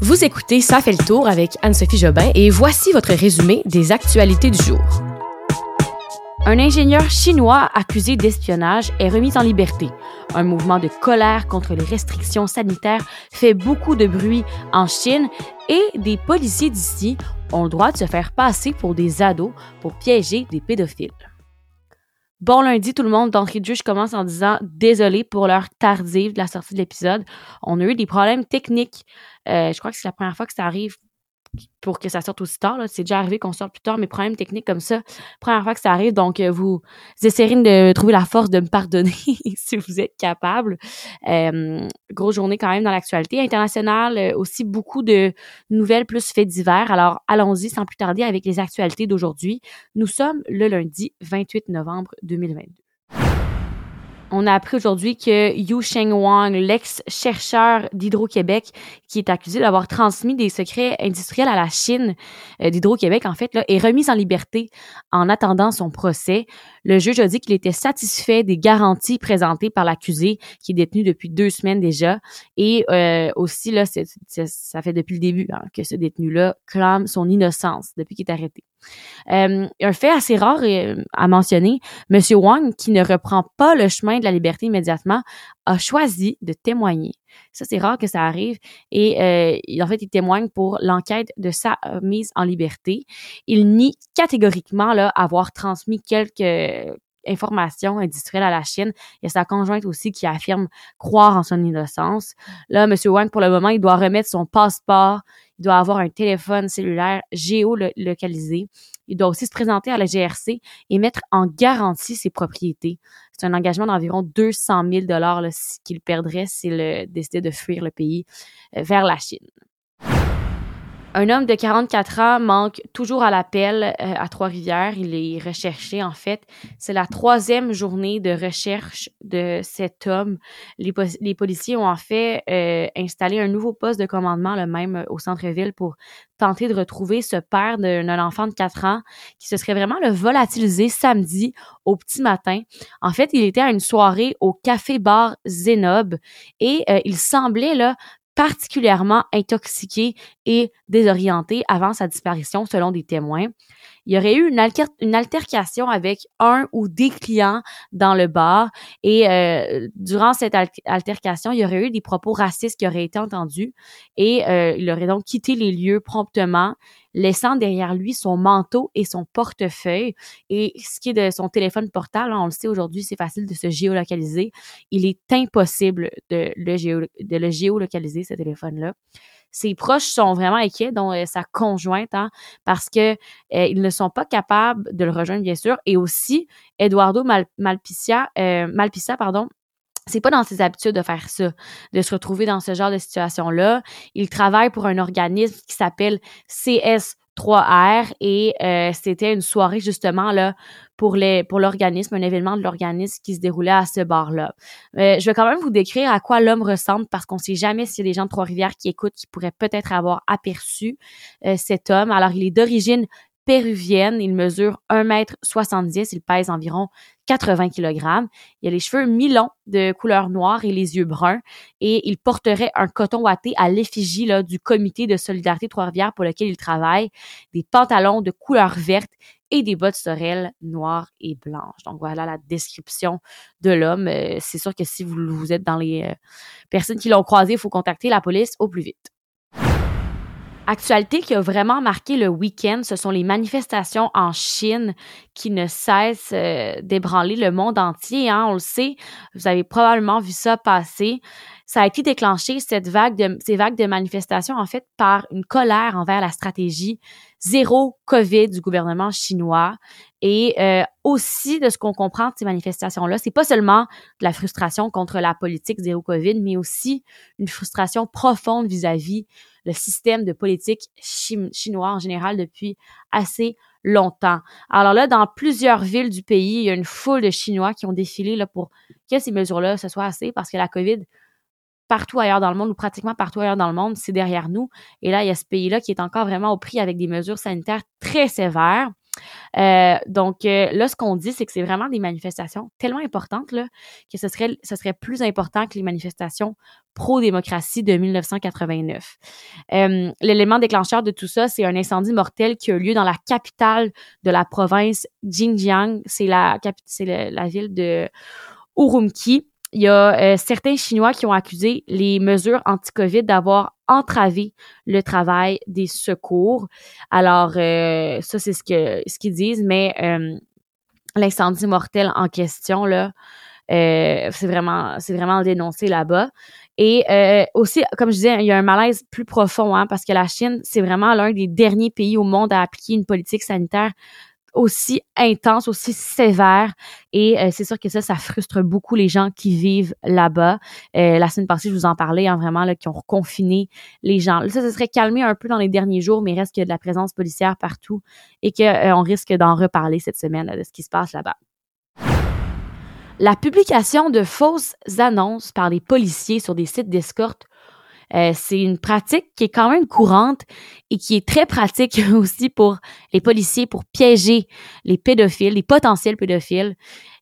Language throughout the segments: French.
Vous écoutez Ça fait le tour avec Anne-Sophie Jobin et voici votre résumé des actualités du jour. Un ingénieur chinois accusé d'espionnage est remis en liberté. Un mouvement de colère contre les restrictions sanitaires fait beaucoup de bruit en Chine et des policiers d'ici ont le droit de se faire passer pour des ados pour piéger des pédophiles. Bon lundi tout le monde, d'entrée de jeu, je commence en disant désolé pour l'heure tardive de la sortie de l'épisode. On a eu des problèmes techniques. Euh, je crois que c'est la première fois que ça arrive pour que ça sorte aussi tard. C'est déjà arrivé qu'on sorte plus tard, mais problèmes techniques comme ça, première fois que ça arrive. Donc, euh, vous essayerez de trouver la force de me pardonner si vous êtes capable. Grosse journée quand même dans l'actualité internationale. Euh, aussi beaucoup de nouvelles plus faits divers. Alors, allons-y sans plus tarder avec les actualités d'aujourd'hui. Nous sommes le lundi 28 novembre 2022. On a appris aujourd'hui que Yu Sheng Wang, l'ex-chercheur d'Hydro-Québec, qui est accusé d'avoir transmis des secrets industriels à la Chine euh, d'Hydro-Québec, en fait, là, est remis en liberté en attendant son procès. Le juge a dit qu'il était satisfait des garanties présentées par l'accusé, qui est détenu depuis deux semaines déjà. Et euh, aussi, là, ça fait depuis le début hein, que ce détenu-là clame son innocence depuis qu'il est arrêté. Euh, un fait assez rare euh, à mentionner, M. Wang, qui ne reprend pas le chemin de la liberté immédiatement, a choisi de témoigner. Ça, c'est rare que ça arrive. Et euh, en fait, il témoigne pour l'enquête de sa mise en liberté. Il nie catégoriquement avoir transmis quelques informations industrielles à la Chine. Il y a sa conjointe aussi qui affirme croire en son innocence. Là, M. Wang, pour le moment, il doit remettre son passeport il doit avoir un téléphone cellulaire géolocalisé. Il doit aussi se présenter à la GRC et mettre en garantie ses propriétés. C'est un engagement d'environ 200 000 dollars qu'il perdrait s'il décidait de fuir le pays euh, vers la Chine. Un homme de 44 ans manque toujours à l'appel euh, à Trois-Rivières. Il est recherché, en fait. C'est la troisième journée de recherche de cet homme. Les, policiers ont en fait euh, installé un nouveau poste de commandement, le même euh, au centre-ville, pour tenter de retrouver ce père d'un enfant de 4 ans qui se serait vraiment volatilisé samedi au petit matin. En fait, il était à une soirée au café-bar Zenob et il semblait là particulièrement intoxiqué et désorienté avant sa disparition, selon des témoins. Il y aurait eu une, altercation avec un ou des clients dans le bar et euh, durant cette altercation, il y aurait eu des propos racistes qui auraient été entendus et euh, il aurait donc quitté les lieux promptement laissant derrière lui son manteau et son portefeuille. Et ce qui est de son téléphone portable, on le sait aujourd'hui, c'est facile de se géolocaliser. Il est impossible de le, de le géolocaliser, ce téléphone-là. Ses proches sont vraiment inquiets, dont euh, sa conjointe, hein, parce que euh, ils ne sont pas capables de le rejoindre, bien sûr. Et aussi, Eduardo Mal Malpicia, euh, Malpicia, pardon, c'est pas dans ses habitudes de faire ça, de se retrouver dans ce genre de situation-là. Il travaille pour un organisme qui s'appelle CS3R et euh, c'était une soirée justement pour l'organisme, un événement de l'organisme qui se déroulait à ce bar-là. Euh, je vais quand même vous décrire à quoi l'homme ressemble parce qu'on sait jamais s'il y a des gens de Trois-Rivières qui écoutent qui pourraient peut-être avoir aperçu euh, cet homme. Alors il est d'origine Il mesure 1m70. Il pèse environ 80 kg. Il a les cheveux mi-longs de couleur noire et les yeux bruns. Et il porterait un coton watté à l'effigie du comité de solidarité Trois-Rivières pour lequel il travaille, des pantalons de couleur verte et des bottes sorel noires et blanches. Donc voilà la description de l'homme. Euh, c'est sûr que si vous, vous êtes dans les euh, personnes qui l'ont croisé, il faut contacter la police au plus vite. Actualité qui a vraiment marqué le week-end, ce sont les manifestations en Chine qui ne cessent euh, d'ébranler le monde entier. Hein, on le sait, vous avez probablement vu ça passer. Ça a été déclenché, ces vagues de manifestations, en fait, par une colère envers la stratégie zéro COVID du gouvernement chinois. Et euh, aussi, de ce qu'on comprend de ces manifestations-là, c'est pas seulement de la frustration contre la politique zéro COVID, mais aussi une frustration profonde vis-à-vis le système de politique chinois en général depuis assez longtemps. Alors là, dans plusieurs villes du pays, il y a une foule de Chinois qui ont défilé pour que ces mesures-là, ce soit assez, parce que la COVID, partout ailleurs dans le monde, ou pratiquement partout ailleurs dans le monde, c'est derrière nous. Et là, il y a ce pays-là qui est encore vraiment au prix avec des mesures sanitaires très sévères. Euh, donc euh, là, ce qu'on dit, c'est que c'est vraiment des manifestations tellement importantes là, que ce serait, ce serait plus important que les manifestations pro-démocratie de 1989. Euh, L'élément déclencheur de tout ça, c'est un incendie mortel qui a eu lieu dans la capitale de la province Xinjiang. C'est la, la ville de Urumqi il y a euh, certains Chinois qui ont accusé les mesures anti-COVID d'avoir entravé le travail des secours. Alors, euh, ça, c'est ce ce qu'ils disent, mais euh, l'incendie mortel en question, là, c'est vraiment, vraiment dénoncé là-bas. Et aussi, comme je disais, il y a un malaise plus profond, hein, parce que la Chine, c'est vraiment l'un des derniers pays au monde à appliquer une politique sanitaire aussi intense, aussi sévère. Et euh, c'est sûr que ça, ça frustre beaucoup les gens qui vivent là-bas. Euh, la semaine passée, je vous en parlais, hein, vraiment, là, qui ont reconfiné les gens. ça, ça serait calmé un peu dans les derniers jours, mais il reste qu'il y a de la présence policière partout et qu'on euh, risque d'en reparler cette semaine de ce qui se passe là-bas. La publication de fausses annonces par les policiers sur des sites d'escorte euh, c'est une pratique qui est quand même courante et qui est très pratique aussi pour les policiers pour piéger les pédophiles, les potentiels pédophiles.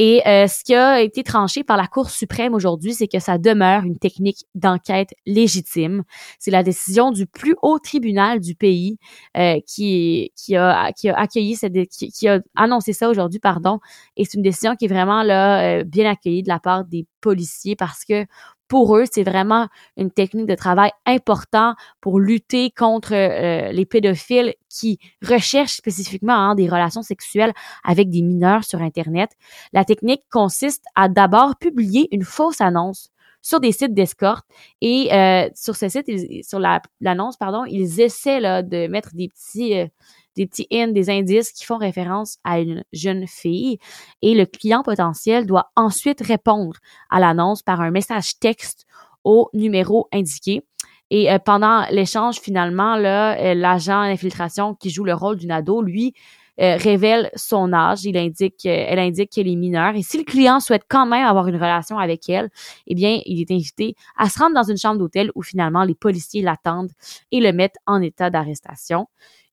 Et euh, ce qui a été tranché par la Cour suprême aujourd'hui, c'est que ça demeure une technique d'enquête légitime. C'est la décision du plus haut tribunal du pays euh, qui, a, accueilli cette, qui, qui a annoncé ça aujourd'hui, pardon. Et c'est une décision qui est vraiment là bien accueillie de la part des policiers parce que pour eux, c'est vraiment une technique de travail important pour lutter contre euh, les pédophiles qui recherchent spécifiquement hein, des relations sexuelles avec des mineurs sur Internet. La technique consiste à d'abord publier une fausse annonce sur des sites d'escorte et euh, sur ce site, sur l'annonce, pardon, ils essaient là, de mettre des petits euh, des petits hints, des indices qui font référence à une jeune fille. Et le client potentiel doit ensuite répondre à l'annonce par un message texte au numéro indiqué. Et euh, pendant l'échange, finalement, euh, l'agent d'infiltration qui joue le rôle d'une ado, lui, euh, révèle son âge. Il indique, elle indique qu'elle est mineure. Et si le client souhaite quand même avoir une relation avec elle, eh bien, il est invité à se rendre dans une chambre d'hôtel où finalement les policiers l'attendent et le mettent en état d'arrestation.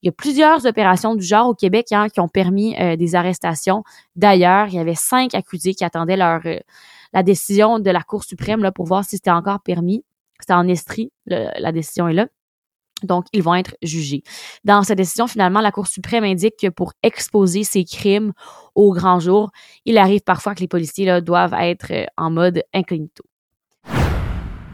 Il y a plusieurs opérations du genre au Québec hein, qui ont permis euh, des arrestations. D'ailleurs, il y avait cinq accusés qui attendaient leur euh, la décision de la Cour suprême là, pour voir si c'était encore permis. C'était en Estrie, la décision est là. Donc, ils vont être jugés. Dans cette décision, finalement, la Cour suprême indique que pour exposer ces crimes au grand jour, il arrive parfois que les policiers là, doivent être euh, en mode incognito.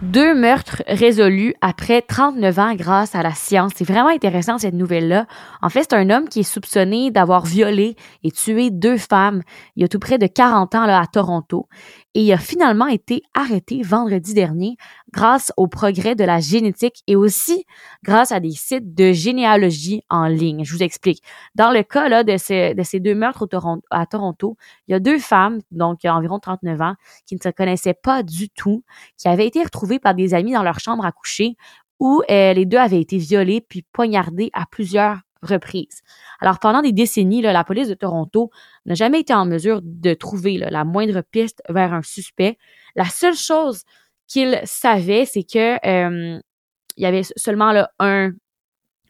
Deux meurtres résolus après 39 ans grâce à la science. C'est vraiment intéressant cette nouvelle-là. En fait, c'est un homme qui est soupçonné d'avoir violé et tué deux femmes il y a tout près de 40 ans là, à Toronto et il a finalement été arrêté vendredi dernier grâce au progrès de la génétique et aussi grâce à des sites de généalogie en ligne. Je vous explique. Dans le cas là, de, ces, de ces deux meurtres à Toronto, il y a deux femmes, donc environ 39 ans, qui ne se connaissaient pas du tout, qui avaient été retrouvées par des amis dans leur chambre à coucher où euh, les deux avaient été violées puis poignardées à plusieurs Alors pendant des décennies, la police de Toronto n'a jamais été en mesure de trouver la moindre piste vers un suspect. La seule chose qu'ils savaient, c'est que euh, il y avait seulement un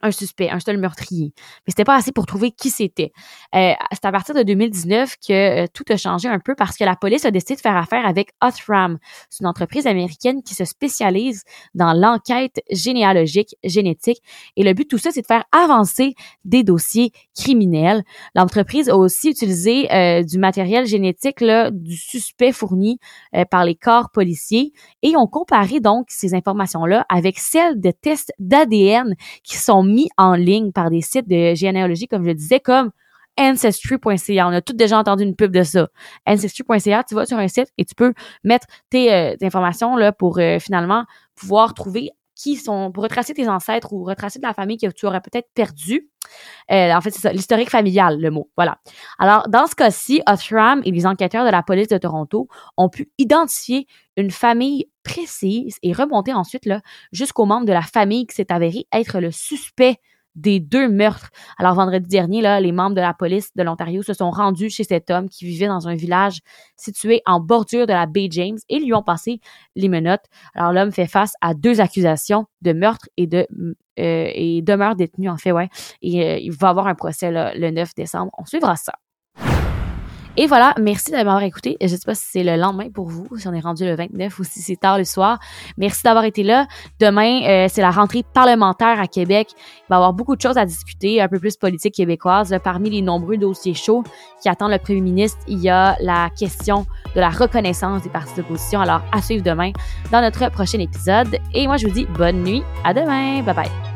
un suspect, un seul meurtrier. Mais c'était pas assez pour trouver qui c'était. Euh, c'est à partir de 2019 que euh, tout a changé un peu parce que la police a décidé de faire affaire avec Othram. C'est une entreprise américaine qui se spécialise dans l'enquête généalogique, génétique. Et le but de tout ça, c'est de faire avancer des dossiers criminels. L'entreprise a aussi utilisé euh, du matériel génétique là, du suspect fourni euh, par les corps policiers et ont comparé donc ces informations-là avec celles de tests d'ADN qui sont mis en ligne par des sites de généalogie, comme je disais, comme Ancestry.ca. On a tous déjà entendu une pub de ça. Ancestry.ca, tu vas sur un site et tu peux mettre tes, euh, informations là pour euh, finalement pouvoir trouver qui sont, pour retracer tes ancêtres ou retracer de la famille que tu aurais peut-être perdu. Euh, en fait, c'est ça, l'historique familial, le mot. Voilà. Alors, dans ce cas-ci, Othram et les enquêteurs de la police de Toronto ont pu identifier une famille précise et remonter ensuite jusqu'au membre de la famille qui s'est avéré être le suspect des deux meurtres. Alors vendredi dernier, les membres de la police de l'Ontario se sont rendus chez cet homme qui vivait dans un village situé en bordure de la baie James et lui ont passé les menottes. Alors l'homme fait face à deux accusations de meurtre et de euh, et demeure détenu en fait et euh, il va avoir un procès le 9 décembre. On suivra ça. Et voilà, merci de m'avoir écouté. Je ne sais pas si c'est le lendemain pour vous, si on est rendu le 29 ou si c'est tard le soir. Merci d'avoir été là. Demain, euh, c'est la rentrée parlementaire à Québec. Il va y avoir beaucoup de choses à discuter, un peu plus politique québécoise. Parmi les nombreux dossiers chauds qui attendent le premier ministre, il y a la question de la reconnaissance des partis d'opposition. Alors, à suivre demain dans notre prochain épisode. Et moi, je vous dis bonne nuit. À demain. Bye bye.